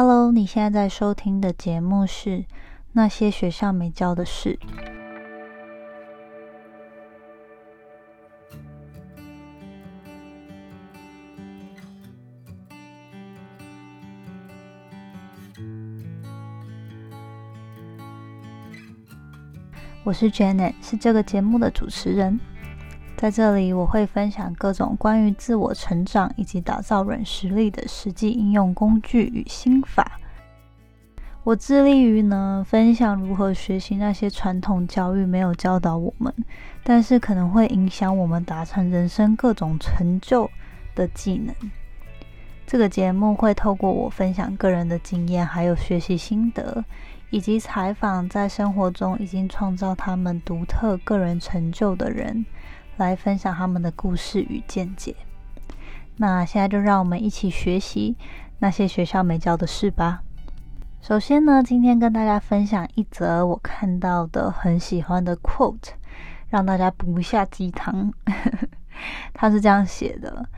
Hello，你现在在收听的节目是《那些学校没教的事》。我是 Janet，是这个节目的主持人。在这里，我会分享各种关于自我成长以及打造软实力的实际应用工具与心法。我致力于呢分享如何学习那些传统教育没有教导我们，但是可能会影响我们达成人生各种成就的技能。这个节目会透过我分享个人的经验，还有学习心得，以及采访在生活中已经创造他们独特个人成就的人。来分享他们的故事与见解。那现在就让我们一起学习那些学校没教的事吧。首先呢，今天跟大家分享一则我看到的很喜欢的 quote，让大家补一下鸡汤。他是这样写的：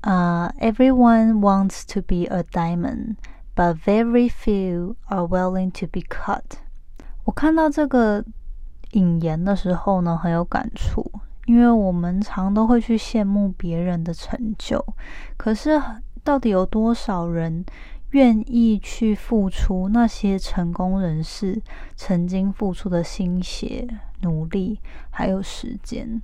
啊，Everyone wants to be a diamond, but very few are willing to be cut。我看到这个引言的时候呢，很有感触。因为我们常都会去羡慕别人的成就，可是到底有多少人愿意去付出那些成功人士曾经付出的心血、努力还有时间？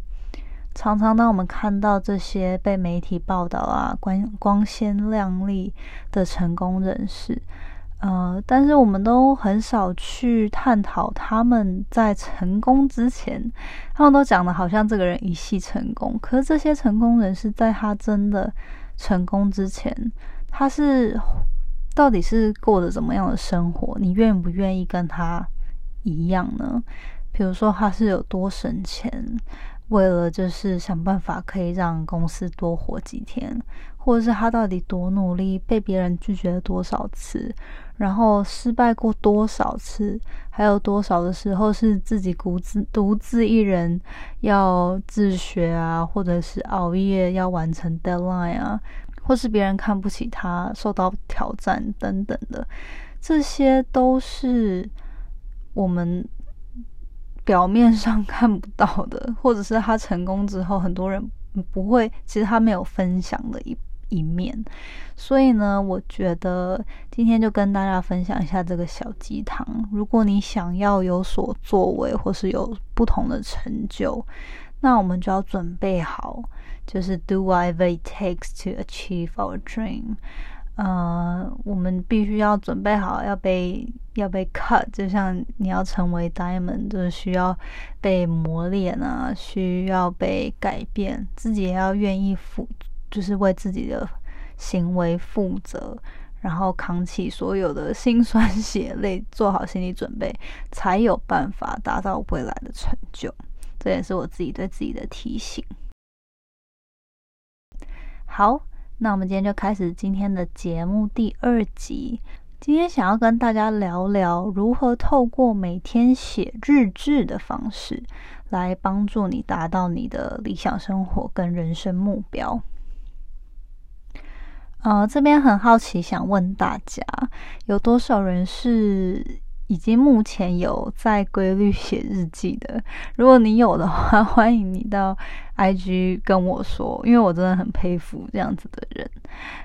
常常当我们看到这些被媒体报道啊，光光鲜亮丽的成功人士。呃，但是我们都很少去探讨他们在成功之前，他们都讲的好像这个人一系成功。可是这些成功人士在他真的成功之前，他是到底是过着怎么样的生活？你愿不愿意跟他一样呢？比如说，他是有多省钱，为了就是想办法可以让公司多活几天，或者是他到底多努力，被别人拒绝了多少次？然后失败过多少次？还有多少的时候是自己独自独自一人要自学啊，或者是熬夜要完成 deadline 啊，或是别人看不起他，受到挑战等等的，这些都是我们表面上看不到的，或者是他成功之后，很多人不会，其实他没有分享的一。一面，所以呢，我觉得今天就跟大家分享一下这个小鸡汤。如果你想要有所作为，或是有不同的成就，那我们就要准备好，就是 do whatever it takes to achieve our dream。呃，我们必须要准备好要被要被 cut，就像你要成为 diamond，就是需要被磨练啊，需要被改变，自己也要愿意付。就是为自己的行为负责，然后扛起所有的辛酸血泪，做好心理准备，才有办法达到未来的成就。这也是我自己对自己的提醒。好，那我们今天就开始今天的节目第二集。今天想要跟大家聊聊如何透过每天写日志的方式，来帮助你达到你的理想生活跟人生目标。呃，这边很好奇，想问大家，有多少人是已经目前有在规律写日记的？如果你有的话，欢迎你到 IG 跟我说，因为我真的很佩服这样子的人。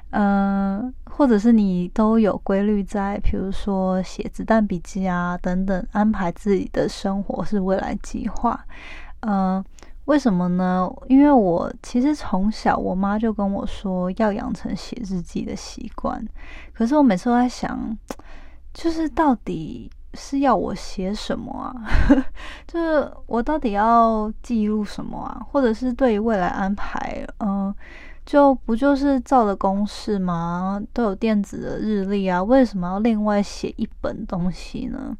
嗯，或者是你都有规律在，比如说写子弹笔记啊等等，安排自己的生活是未来计划。嗯。为什么呢？因为我其实从小，我妈就跟我说要养成写日记的习惯。可是我每次都在想，就是到底是要我写什么啊？就是我到底要记录什么啊？或者是对于未来安排，嗯，就不就是照的公式吗？都有电子的日历啊，为什么要另外写一本东西呢？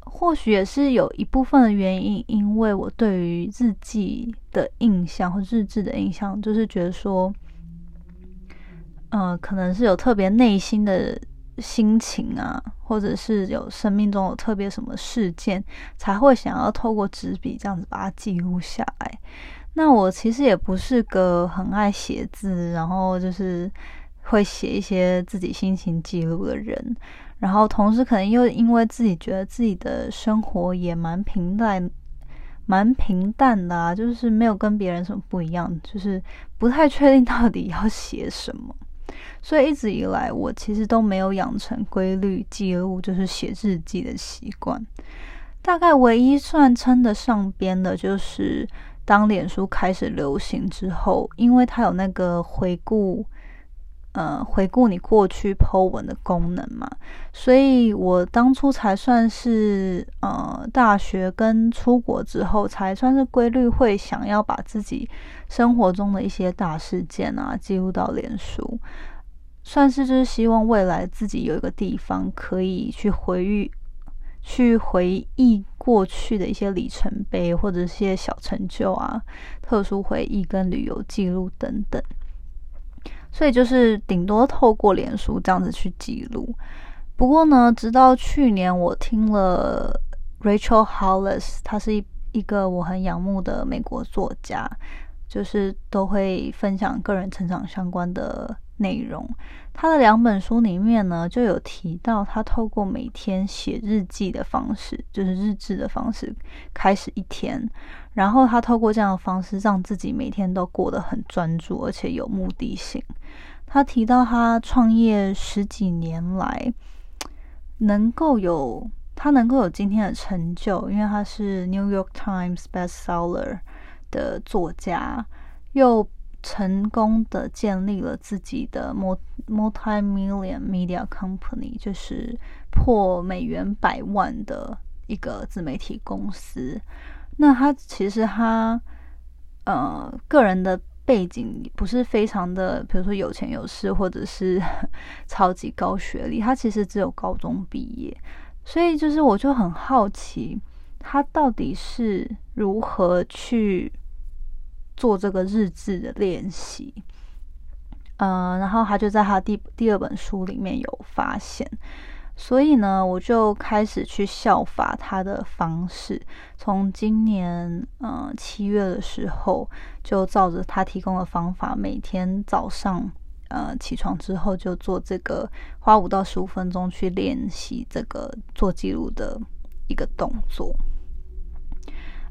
或许也是有一部分的原因，因为我对于日记的印象或日志的印象，就是觉得说，嗯，可能是有特别内心的心情啊，或者是有生命中有特别什么事件，才会想要透过纸笔这样子把它记录下来。那我其实也不是个很爱写字，然后就是会写一些自己心情记录的人，然后同时可能又因为自己觉得自己的生活也蛮平淡。蛮平淡的啊，就是没有跟别人什么不一样，就是不太确定到底要写什么，所以一直以来我其实都没有养成规律记录，就是写日记的习惯。大概唯一算称得上边的，就是当脸书开始流行之后，因为它有那个回顾。呃，回顾你过去 Po 文的功能嘛，所以我当初才算是呃，大学跟出国之后才算是规律会想要把自己生活中的一些大事件啊记录到脸书，算是就是希望未来自己有一个地方可以去回忆、去回忆过去的一些里程碑或者一些小成就啊、特殊回忆跟旅游记录等等。所以就是顶多透过脸书这样子去记录。不过呢，直到去年我听了 Rachel Hollis，她是一一个我很仰慕的美国作家，就是都会分享个人成长相关的内容。他的两本书里面呢，就有提到他透过每天写日记的方式，就是日志的方式开始一天。然后他透过这样的方式，让自己每天都过得很专注，而且有目的性。他提到他创业十几年来，能够有他能够有今天的成就，因为他是 New York Times bestseller 的作家，又成功的建立了自己的 multi-million media company，就是破美元百万的一个自媒体公司。那他其实他呃个人的背景不是非常的，比如说有钱有势，或者是 超级高学历，他其实只有高中毕业，所以就是我就很好奇，他到底是如何去做这个日志的练习，嗯，然后他就在他第第二本书里面有发现。所以呢，我就开始去效法他的方式。从今年呃七月的时候，就照着他提供的方法，每天早上呃起床之后就做这个，花五到十五分钟去练习这个做记录的一个动作。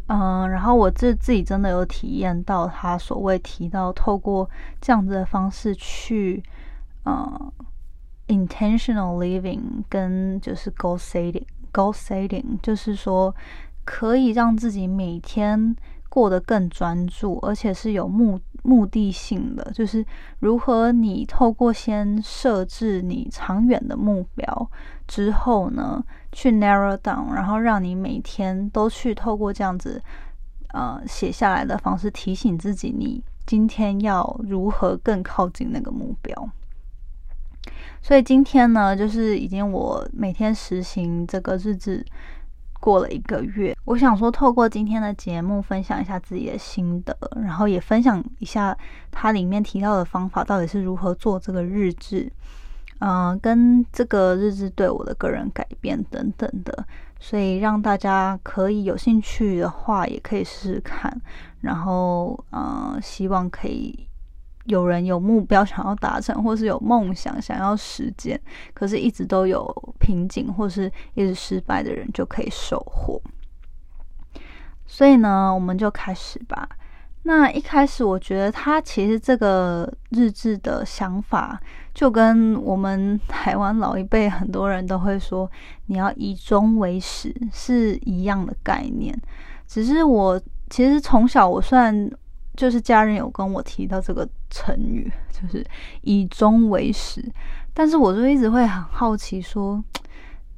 嗯，然后我自自己真的有体验到他所谓提到透过这样子的方式去，呃。Intentional living 跟就是 goal setting，goal setting 就是说可以让自己每天过得更专注，而且是有目目的性的，就是如何你透过先设置你长远的目标之后呢，去 narrow down，然后让你每天都去透过这样子呃写下来的方式提醒自己，你今天要如何更靠近那个目标。所以今天呢，就是已经我每天实行这个日志过了一个月。我想说，透过今天的节目分享一下自己的心得，然后也分享一下它里面提到的方法到底是如何做这个日志，嗯，跟这个日志对我的个人改变等等的。所以让大家可以有兴趣的话，也可以试试看。然后，嗯，希望可以。有人有目标想要达成，或是有梦想想要实践，可是一直都有瓶颈，或是一直失败的人就可以收获。所以呢，我们就开始吧。那一开始，我觉得他其实这个日志的想法，就跟我们台湾老一辈很多人都会说，你要以终为始是一样的概念。只是我其实从小我算。就是家人有跟我提到这个成语，就是以终为始，但是我就一直会很好奇，说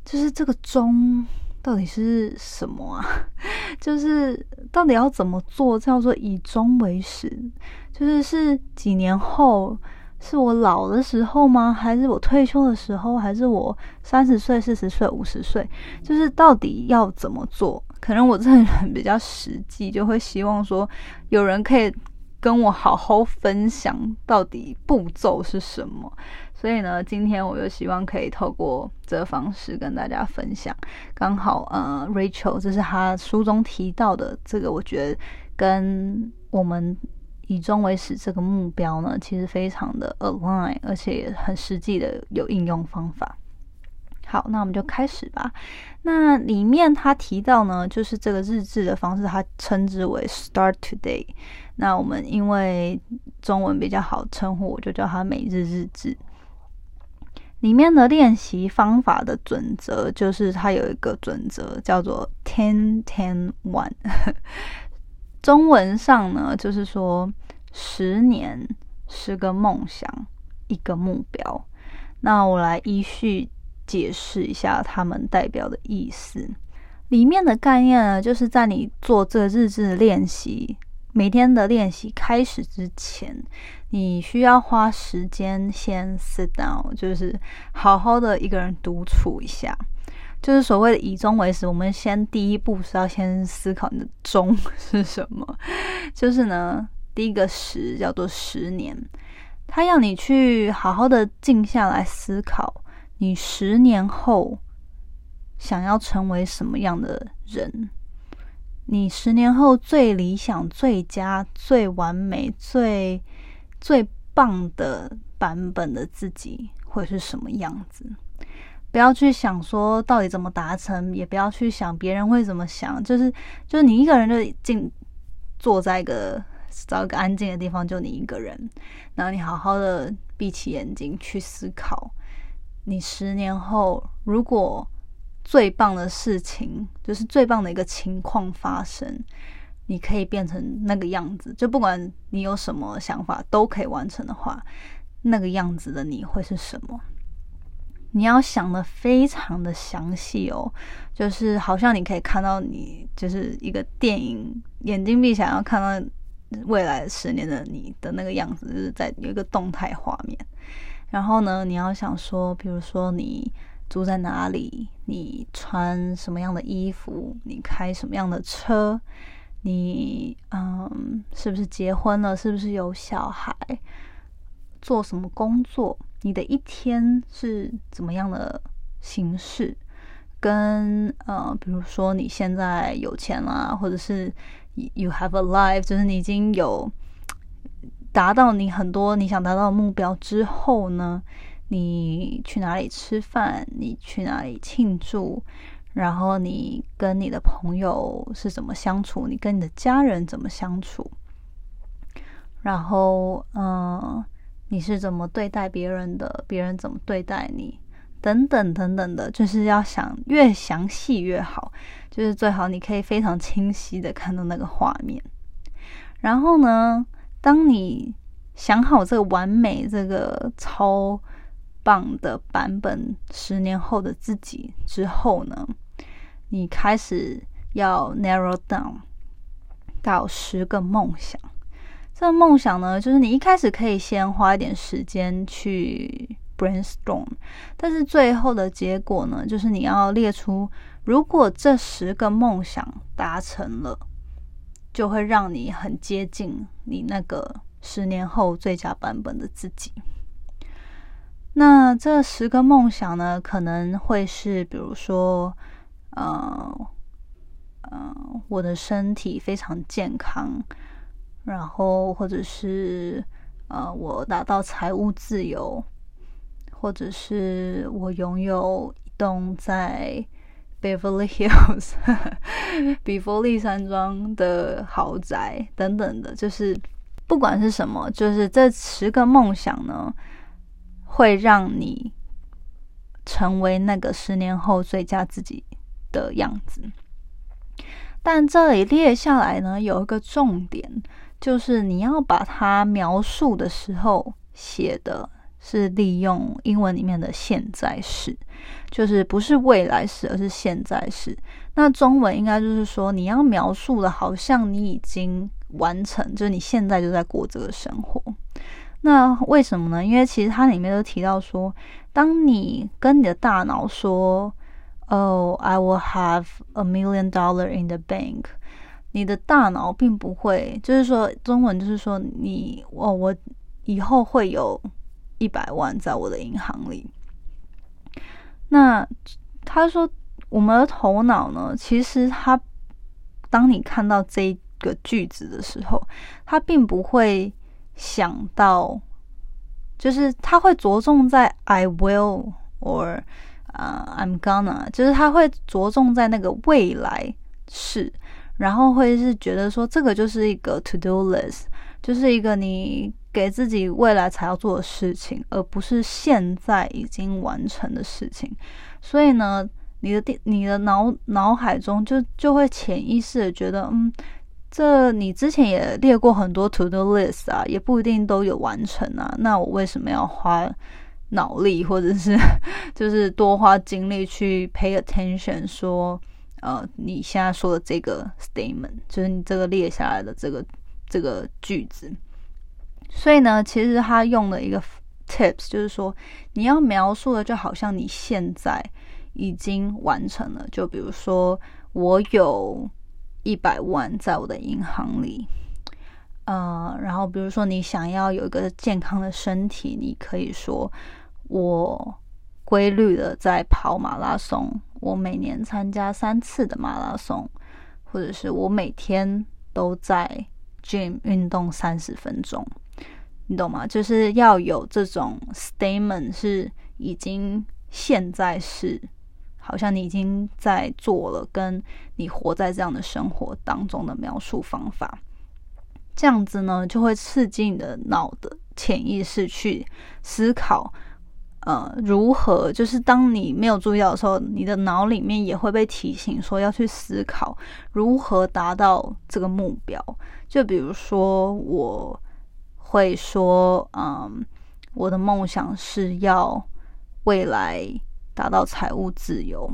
就是这个终到底是什么啊？就是到底要怎么做叫做以终为始？就是是几年后，是我老的时候吗？还是我退休的时候？还是我三十岁、四十岁、五十岁？就是到底要怎么做？可能我这个人比较实际，就会希望说有人可以跟我好好分享到底步骤是什么。所以呢，今天我就希望可以透过这个方式跟大家分享。刚好，呃，Rachel，这是他书中提到的这个，我觉得跟我们以终为始这个目标呢，其实非常的 align，而且也很实际的有应用方法。好，那我们就开始吧。那里面他提到呢，就是这个日志的方式，他称之为 Start Today。那我们因为中文比较好称呼，我就叫它每日日志。里面的练习方法的准则，就是它有一个准则叫做 Ten Ten One。中文上呢，就是说十年十个梦想，一个目标。那我来依序。解释一下他们代表的意思。里面的概念呢，就是在你做这日志练习，每天的练习开始之前，你需要花时间先 sit down，就是好好的一个人独处一下。就是所谓的以终为始，我们先第一步是要先思考你的终是什么。就是呢，第一个十叫做十年，他要你去好好的静下来思考。你十年后想要成为什么样的人？你十年后最理想、最佳、最完美、最最棒的版本的自己会是什么样子？不要去想说到底怎么达成，也不要去想别人会怎么想，就是就是你一个人就静坐在一个找一个安静的地方，就你一个人，然后你好好的闭起眼睛去思考。你十年后，如果最棒的事情就是最棒的一个情况发生，你可以变成那个样子，就不管你有什么想法都可以完成的话，那个样子的你会是什么？你要想的非常的详细哦，就是好像你可以看到你就是一个电影，眼睛闭起来要看到未来十年的你的那个样子，就是在有一个动态画面。然后呢，你要想说，比如说你住在哪里，你穿什么样的衣服，你开什么样的车，你嗯，是不是结婚了，是不是有小孩，做什么工作，你的一天是怎么样的形式，跟呃，比如说你现在有钱啦，或者是 you have a life，就是你已经有。达到你很多你想达到的目标之后呢，你去哪里吃饭？你去哪里庆祝？然后你跟你的朋友是怎么相处？你跟你的家人怎么相处？然后，嗯，你是怎么对待别人的？别人怎么对待你？等等等等的，就是要想越详细越好，就是最好你可以非常清晰的看到那个画面。然后呢？当你想好这个完美、这个超棒的版本，十年后的自己之后呢，你开始要 narrow down 到十个梦想。这个梦想呢，就是你一开始可以先花一点时间去 brainstorm，但是最后的结果呢，就是你要列出，如果这十个梦想达成了。就会让你很接近你那个十年后最佳版本的自己。那这十个梦想呢，可能会是，比如说，呃，呃，我的身体非常健康，然后或者是呃，我达到财务自由，或者是我拥有一栋在。Beverly Hills，比佛利山庄的豪宅等等的，就是不管是什么，就是这十个梦想呢，会让你成为那个十年后最佳自己的样子。但这里列下来呢，有一个重点，就是你要把它描述的时候写的。是利用英文里面的现在式，就是不是未来式，而是现在式。那中文应该就是说，你要描述的，好像你已经完成，就是你现在就在过这个生活。那为什么呢？因为其实它里面都提到说，当你跟你的大脑说“哦，I will have a million dollar in the bank”，你的大脑并不会，就是说中文就是说你哦，我以后会有。一百万在我的银行里。那他说，我们的头脑呢？其实他，当你看到这个句子的时候，他并不会想到，就是他会着重在 I will or 啊 I'm gonna，就是他会着重在那个未来式，然后会是觉得说这个就是一个 to do list，就是一个你给自己未来才要做的事情，而不是现在已经完成的事情。所以呢，你的电你的脑脑海中就就会潜意识的觉得，嗯，这你之前也列过很多 to do list 啊，也不一定都有完成啊。那我为什么要花脑力或者是 就是多花精力去 pay attention 说？呃，你现在说的这个 statement，就是你这个列下来的这个这个句子，所以呢，其实他用了一个 tips 就是说，你要描述的就好像你现在已经完成了。就比如说，我有一百万在我的银行里，呃，然后比如说你想要有一个健康的身体，你可以说我。规律的在跑马拉松，我每年参加三次的马拉松，或者是我每天都在 gym 运动三十分钟，你懂吗？就是要有这种 statement，是已经现在是，好像你已经在做了，跟你活在这样的生活当中的描述方法，这样子呢，就会刺激你的脑的潜意识去思考。呃，如何？就是当你没有注意到的时候，你的脑里面也会被提醒说要去思考如何达到这个目标。就比如说，我会说，嗯，我的梦想是要未来达到财务自由，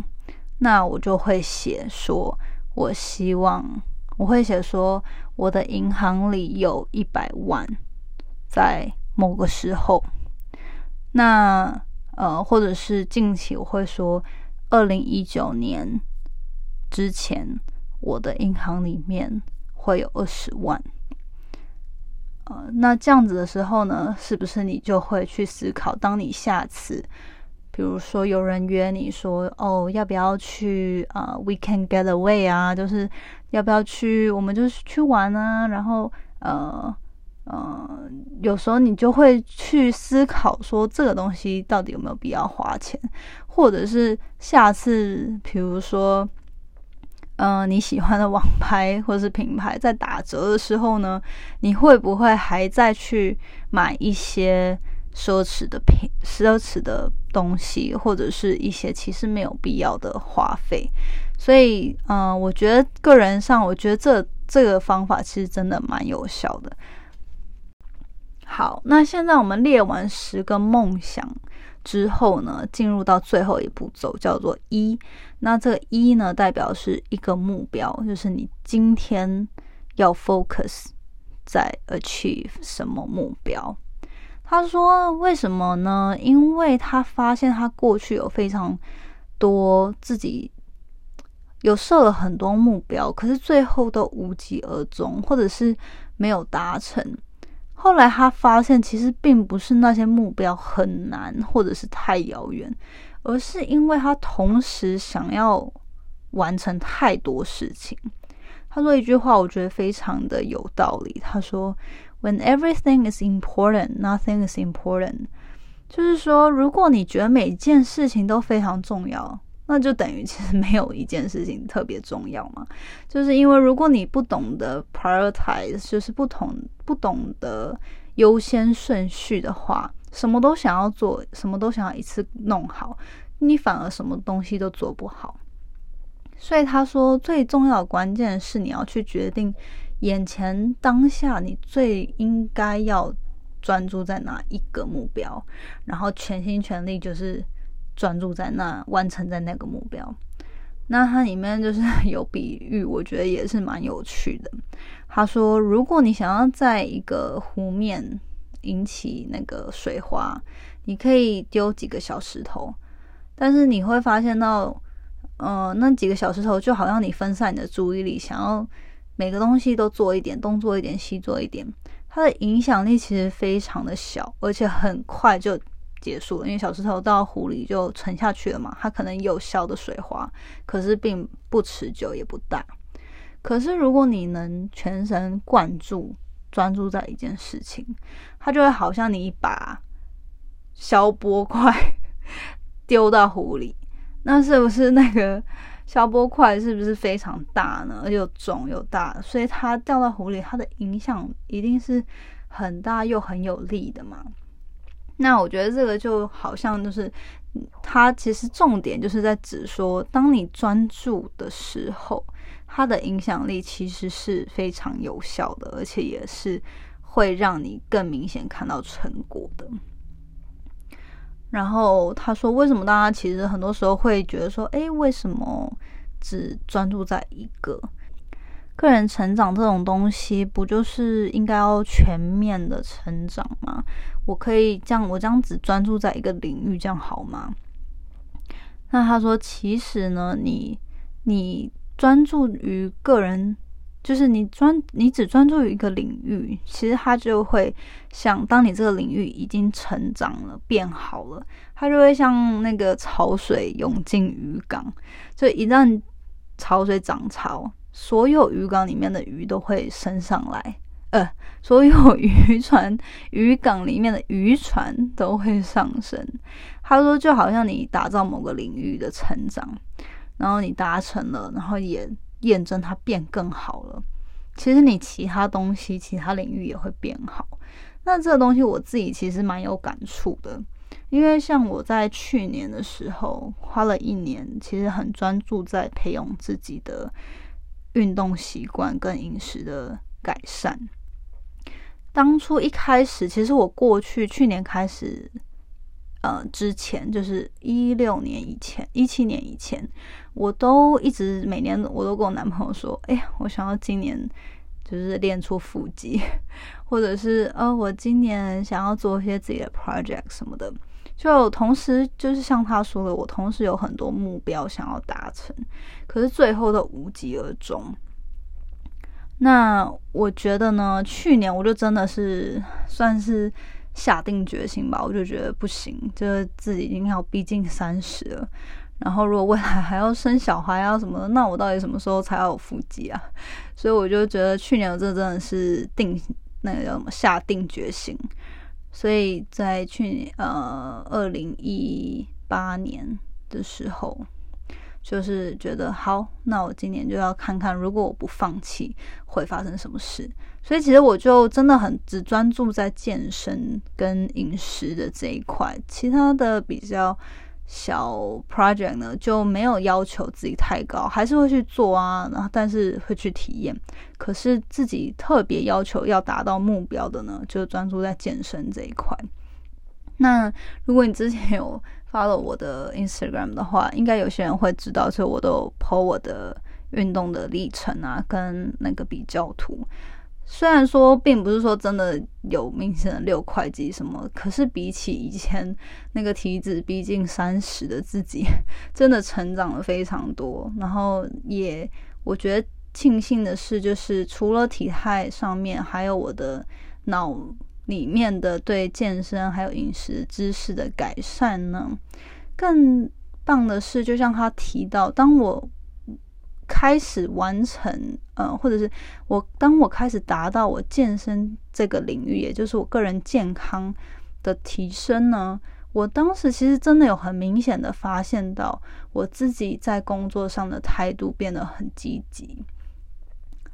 那我就会写说，我希望我会写说，我的银行里有一百万，在某个时候。那呃，或者是近期我会说，二零一九年之前，我的银行里面会有二十万。那这样子的时候呢，是不是你就会去思考，当你下次，比如说有人约你说，哦，要不要去啊？We can getaway 啊，就是要不要去，我们就是去玩啊，然后呃。嗯，有时候你就会去思考说这个东西到底有没有必要花钱，或者是下次，比如说，嗯，你喜欢的网拍或是品牌在打折的时候呢，你会不会还再去买一些奢侈的品、奢侈的东西，或者是一些其实没有必要的花费？所以，嗯，我觉得个人上，我觉得这这个方法其实真的蛮有效的。好，那现在我们列完十个梦想之后呢，进入到最后一步骤，叫做一。那这个一呢，代表是一个目标，就是你今天要 focus 在 achieve 什么目标。他说为什么呢？因为他发现他过去有非常多自己有设了很多目标，可是最后都无疾而终，或者是没有达成。后来他发现，其实并不是那些目标很难，或者是太遥远，而是因为他同时想要完成太多事情。他说一句话，我觉得非常的有道理。他说：“When everything is important, nothing is important。”就是说，如果你觉得每件事情都非常重要。那就等于其实没有一件事情特别重要嘛，就是因为如果你不懂得 prioritize，就是不同不懂得优先顺序的话，什么都想要做，什么都想要一次弄好，你反而什么东西都做不好。所以他说，最重要的关键是你要去决定眼前当下你最应该要专注在哪一个目标，然后全心全力就是。专注在那，完成在那个目标。那它里面就是 有比喻，我觉得也是蛮有趣的。他说，如果你想要在一个湖面引起那个水花，你可以丢几个小石头，但是你会发现到，呃，那几个小石头就好像你分散你的注意力，想要每个东西都做一点，东做一点，西做一点，它的影响力其实非常的小，而且很快就。结束了，因为小石头到湖里就沉下去了嘛。它可能有小的水花，可是并不持久，也不大。可是如果你能全神贯注、专注在一件事情，它就会好像你一把消波块丢到湖里，那是不是那个消波块是不是非常大呢？又重又大，所以它掉到湖里，它的影响一定是很大又很有力的嘛。那我觉得这个就好像就是，它其实重点就是在指说，当你专注的时候，它的影响力其实是非常有效的，而且也是会让你更明显看到成果的。然后他说，为什么大家其实很多时候会觉得说，诶，为什么只专注在一个？个人成长这种东西，不就是应该要全面的成长吗？我可以这样，我这样只专注在一个领域，这样好吗？那他说，其实呢，你你专注于个人，就是你专你只专注于一个领域，其实他就会像，当你这个领域已经成长了、变好了，它就会像那个潮水涌进鱼港，就一旦潮水涨潮。所有渔港里面的鱼都会升上来，呃，所有渔船、渔港里面的渔船都会上升。他说，就好像你打造某个领域的成长，然后你达成了，然后也验证它变更好了。其实你其他东西、其他领域也会变好。那这个东西我自己其实蛮有感触的，因为像我在去年的时候花了一年，其实很专注在培养自己的。运动习惯跟饮食的改善。当初一开始，其实我过去去年开始，呃，之前就是一六年以前、一七年以前，我都一直每年我都跟我男朋友说：“哎呀，我想要今年就是练出腹肌，或者是呃，我今年想要做一些自己的 project 什么的。”就同时，就是像他说的，我同时有很多目标想要达成，可是最后都无疾而终。那我觉得呢，去年我就真的是算是下定决心吧，我就觉得不行，就是自己已经要逼近三十了，然后如果未来还要生小孩啊什么的，那我到底什么时候才要有腹肌啊？所以我就觉得去年我这真的是定那个叫什么下定决心。所以在去年呃二零一八年的时候，就是觉得好，那我今年就要看看，如果我不放弃，会发生什么事。所以其实我就真的很只专注在健身跟饮食的这一块，其他的比较。小 project 呢就没有要求自己太高，还是会去做啊，然后但是会去体验。可是自己特别要求要达到目标的呢，就专注在健身这一块。那如果你之前有发了我的 Instagram 的话，应该有些人会知道，所以我都有 po 我的运动的历程啊，跟那个比较图。虽然说并不是说真的有明显的六块肌什么，可是比起以前那个体脂逼近三十的自己，真的成长了非常多。然后也我觉得庆幸的是，就是除了体态上面，还有我的脑里面的对健身还有饮食知识的改善呢。更棒的是，就像他提到，当我。开始完成，呃，或者是我当我开始达到我健身这个领域，也就是我个人健康的提升呢，我当时其实真的有很明显的发现到我自己在工作上的态度变得很积极，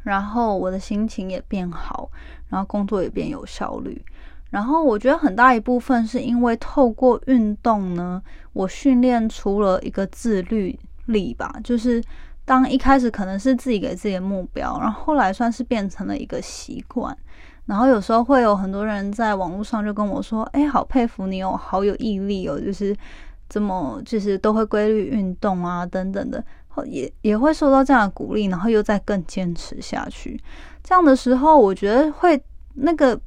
然后我的心情也变好，然后工作也变有效率，然后我觉得很大一部分是因为透过运动呢，我训练出了一个自律力吧，就是。当一开始可能是自己给自己的目标，然后后来算是变成了一个习惯，然后有时候会有很多人在网络上就跟我说：“哎，好佩服你哦，好有毅力哦，就是这么就是都会规律运动啊，等等的，也也会受到这样的鼓励，然后又再更坚持下去。这样的时候，我觉得会那个。”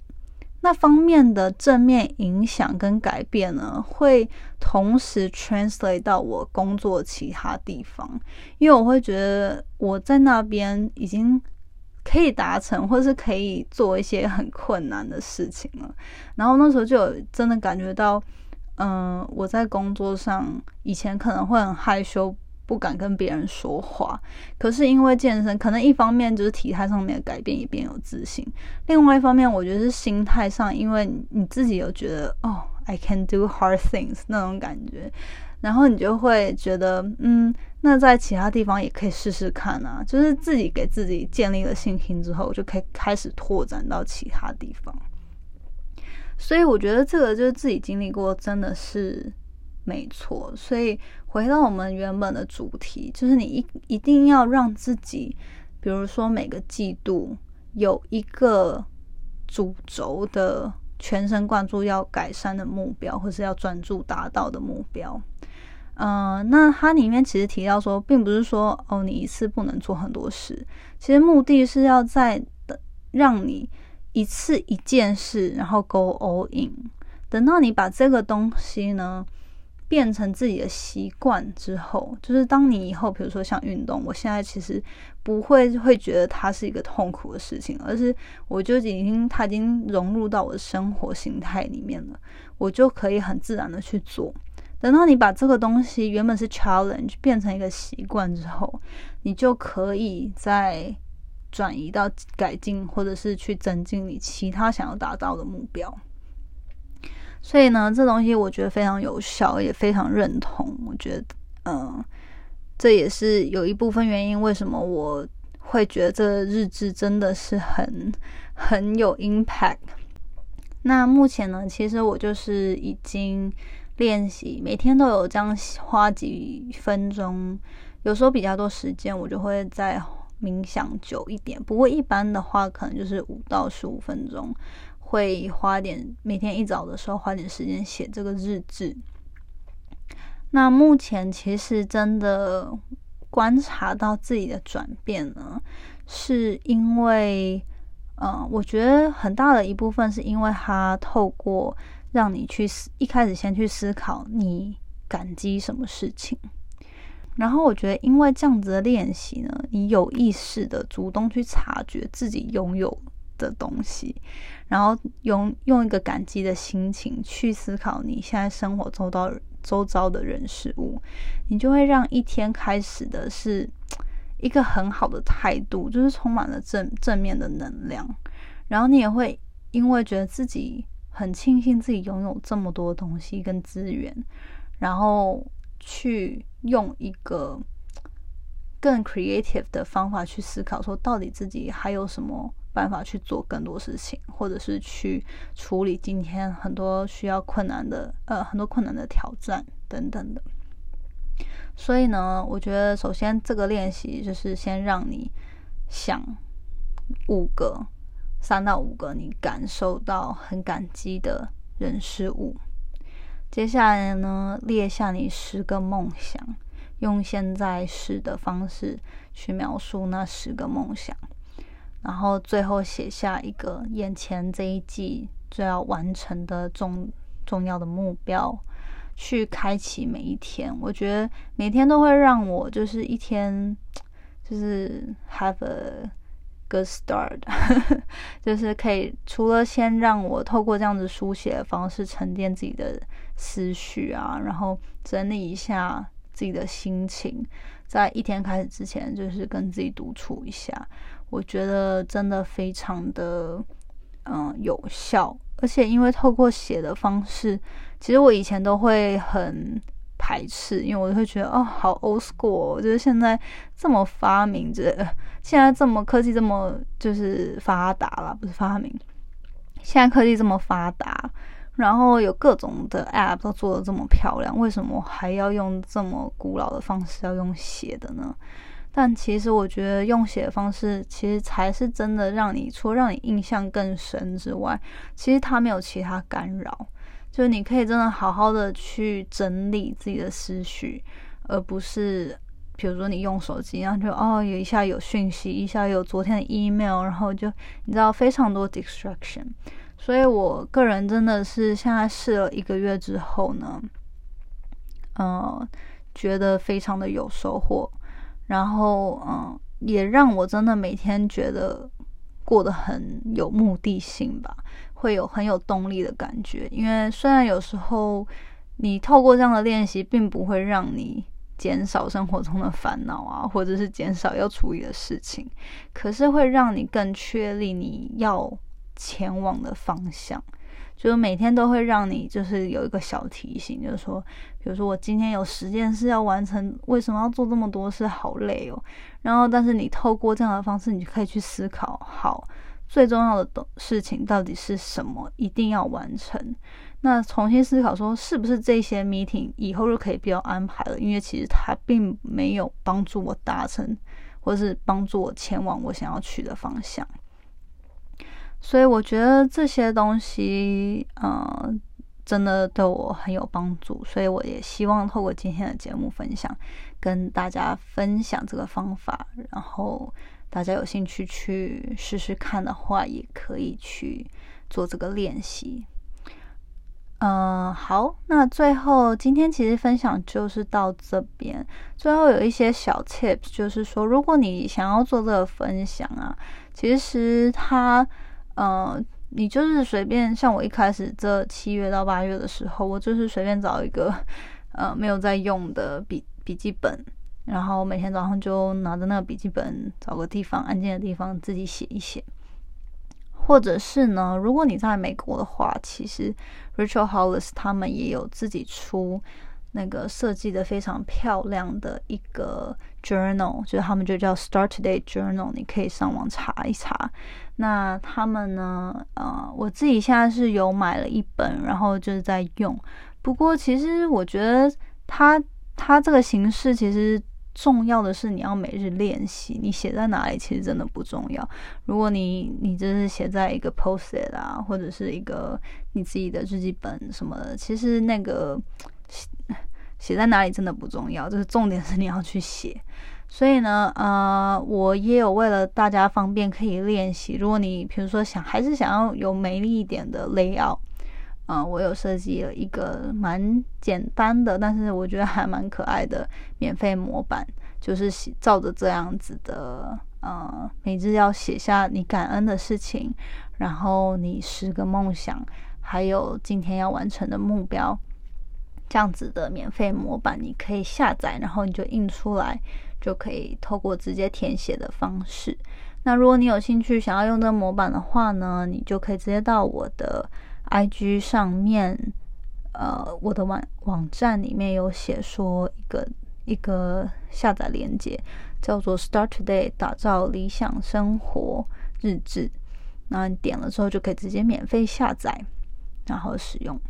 那方面的正面影响跟改变呢，会同时 translate 到我工作其他地方，因为我会觉得我在那边已经可以达成，或是可以做一些很困难的事情了。然后那时候就有真的感觉到，嗯，我在工作上以前可能会很害羞，不敢跟别人说话。可是因为健身，可能一方面就是体态上面的改变，也变有自信；另外一方面，我觉得是心态上，因为你自己有觉得哦，I can do hard things 那种感觉，然后你就会觉得，嗯，那在其他地方也可以试试看啊。就是自己给自己建立了信心之后，就可以开始拓展到其他地方。所以我觉得这个就是自己经历过，真的是没错。所以回到我们原本的主题，就是你一一定要让自己，比如说每个季度有一个主轴的全神贯注要改善的目标，或是要专注达到的目标。嗯，那它里面其实提到说，并不是说哦，你一次不能做很多事，其实目的是要在等让你。一次一件事，然后 go all in。等到你把这个东西呢变成自己的习惯之后，就是当你以后，比如说像运动，我现在其实不会会觉得它是一个痛苦的事情，而是我就已经它已经融入到我的生活形态里面了，我就可以很自然的去做。等到你把这个东西原本是 challenge 变成一个习惯之后，你就可以再。转移到改进，或者是去增进你其他想要达到的目标。所以呢，这东西我觉得非常有效，也非常认同。我觉得，嗯，这也是有一部分原因，为什么我会觉得这日志真的是很很有 impact。那目前呢，其实我就是已经练习，每天都有这样花几分钟，有时候比较多时间，我就会在。冥想久一点，不过一般的话，可能就是五到十五分钟，会花点每天一早的时候花点时间写这个日志。那目前其实真的观察到自己的转变呢，是因为，嗯，我觉得很大的一部分是因为他透过让你去思一开始先去思考你感激什么事情。然后我觉得，因为这样子的练习呢，你有意识的主动去察觉自己拥有的东西，然后用用一个感激的心情去思考你现在生活周到周遭的人事物，你就会让一天开始的是一个很好的态度，就是充满了正正面的能量。然后你也会因为觉得自己很庆幸自己拥有这么多东西跟资源，然后。去用一个更 creative 的方法去思考，说到底自己还有什么办法去做更多事情，或者是去处理今天很多需要困难的呃很多困难的挑战等等的。所以呢，我觉得首先这个练习就是先让你想五个三到五个你感受到很感激的人事物。接下来呢，列下你十个梦想，用现在时的方式去描述那十个梦想，然后最后写下一个眼前这一季最要完成的重重要的目标，去开启每一天。我觉得每天都会让我就是一天就是 have a good start，就是可以除了先让我透过这样子书写的方式沉淀自己的。思绪啊，然后整理一下自己的心情，在一天开始之前，就是跟自己独处一下。我觉得真的非常的嗯有效，而且因为透过写的方式，其实我以前都会很排斥，因为我会觉得哦，好 old school，就是现在这么发明，这现在这么科技这么就是发达了，不是发明，现在科技这么发达。然后有各种的 App 都做的这么漂亮，为什么还要用这么古老的方式要用写的呢？但其实我觉得用写的方式，其实才是真的让你除了让你印象更深之外，其实它没有其他干扰，就是你可以真的好好的去整理自己的思绪，而不是比如说你用手机，然后就哦有一下有讯息，一下有昨天的 email，然后就你知道非常多 distraction。所以，我个人真的是现在试了一个月之后呢，嗯，觉得非常的有收获，然后，嗯，也让我真的每天觉得过得很有目的性吧，会有很有动力的感觉。因为虽然有时候你透过这样的练习，并不会让你减少生活中的烦恼啊，或者是减少要处理的事情，可是会让你更确立你要前往的方向。就是每天都会让你就是有一个小提醒，就是说，比如说我今天有十件事要完成，为什么要做这么多事？好累哦。然后，但是你透过这样的方式，你就可以去思考，好，最重要的事情到底是什么，一定要完成。那重新思考说，是不是这些 meeting 以后就可以不要安排了？因为其实它并没有帮助我达成，或是帮助我前往我想要去的方向。所以我觉得这些东西，呃，真的对我很有帮助。所以我也希望透过今天的节目分享，跟大家分享这个方法。然后大家有兴趣去试试看的话，也可以去做这个练习。嗯，好，那最后今天其实分享就是到这边。最后有一些小 tips，就是说，如果你想要做这个分享啊，其实它。嗯，你就是随便，像我一开始这七月到八月的时候，我就是随便找一个 呃没有在用的笔笔记本，然后每天早上就拿着那个笔记本，找个地方安静的地方自己写一写。或者是呢，如果你在美国的话，其实 Rachel Hollis 他们也有自己出。那个设计的非常漂亮的一个 journal，就是他们就叫 Start Today Journal，你可以上网查一查。那他们呢，呃，我自己现在是有买了一本，然后就是在用。不过其实我觉得它它这个形式其实重要的是你要每日练习，你写在哪里其实真的不重要。如果你你这是写在一个 Post-it 啊，或者是一个你自己的日记本什么的，其实那个写。写在哪里真的不重要，就是重点是你要去写。所以呢，呃，我也有为了大家方便可以练习。如果你比如说想还是想要有美丽一点的 layout，嗯，我有设计了一个蛮简单的，但是我觉得还蛮可爱的免费模板，就是照着这样子的，呃，每日要写下你感恩的事情，然后你十个梦想，还有今天要完成的目标。这样子的免费模板，你可以下载，然后你就印出来，就可以透过直接填写的方式。那如果你有兴趣想要用这个模板的话呢，你就可以直接到我的 IG 上面，呃，我的网网站里面有写说一个一个下载链接，叫做 Start Today 打造理想生活日志。那你点了之后就可以直接免费下载，然后使用。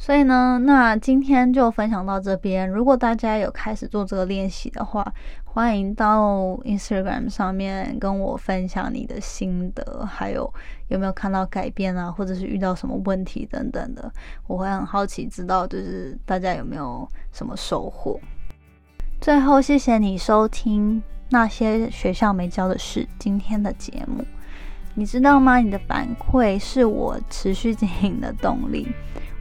所以呢，那今天就分享到这边。如果大家有开始做这个练习的话，欢迎到 Instagram 上面跟我分享你的心得，还有有没有看到改变啊，或者是遇到什么问题等等的。我会很好奇知道，就是大家有没有什么收获。最后，谢谢你收听那些学校没教的事今天的节目。你知道吗？你的反馈是我持续经营的动力。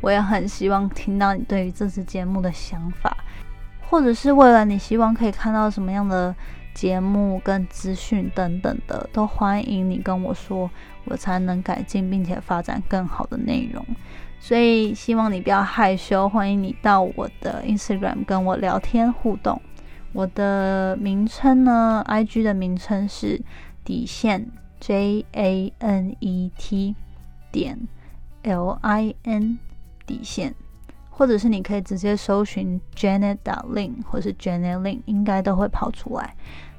我也很希望听到你对于这次节目的想法，或者是为了你希望可以看到什么样的节目跟资讯等等的，都欢迎你跟我说，我才能改进并且发展更好的内容。所以希望你不要害羞，欢迎你到我的 Instagram 跟我聊天互动。我的名称呢，IG 的名称是底线 J A N E T 点 L I N。底线，或者是你可以直接搜寻 Janet Lin 或是 Janet Lin，应该都会跑出来。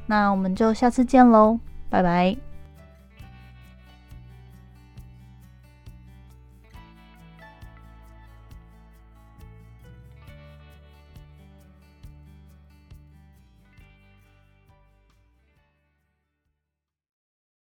那我们就下次见喽，拜拜。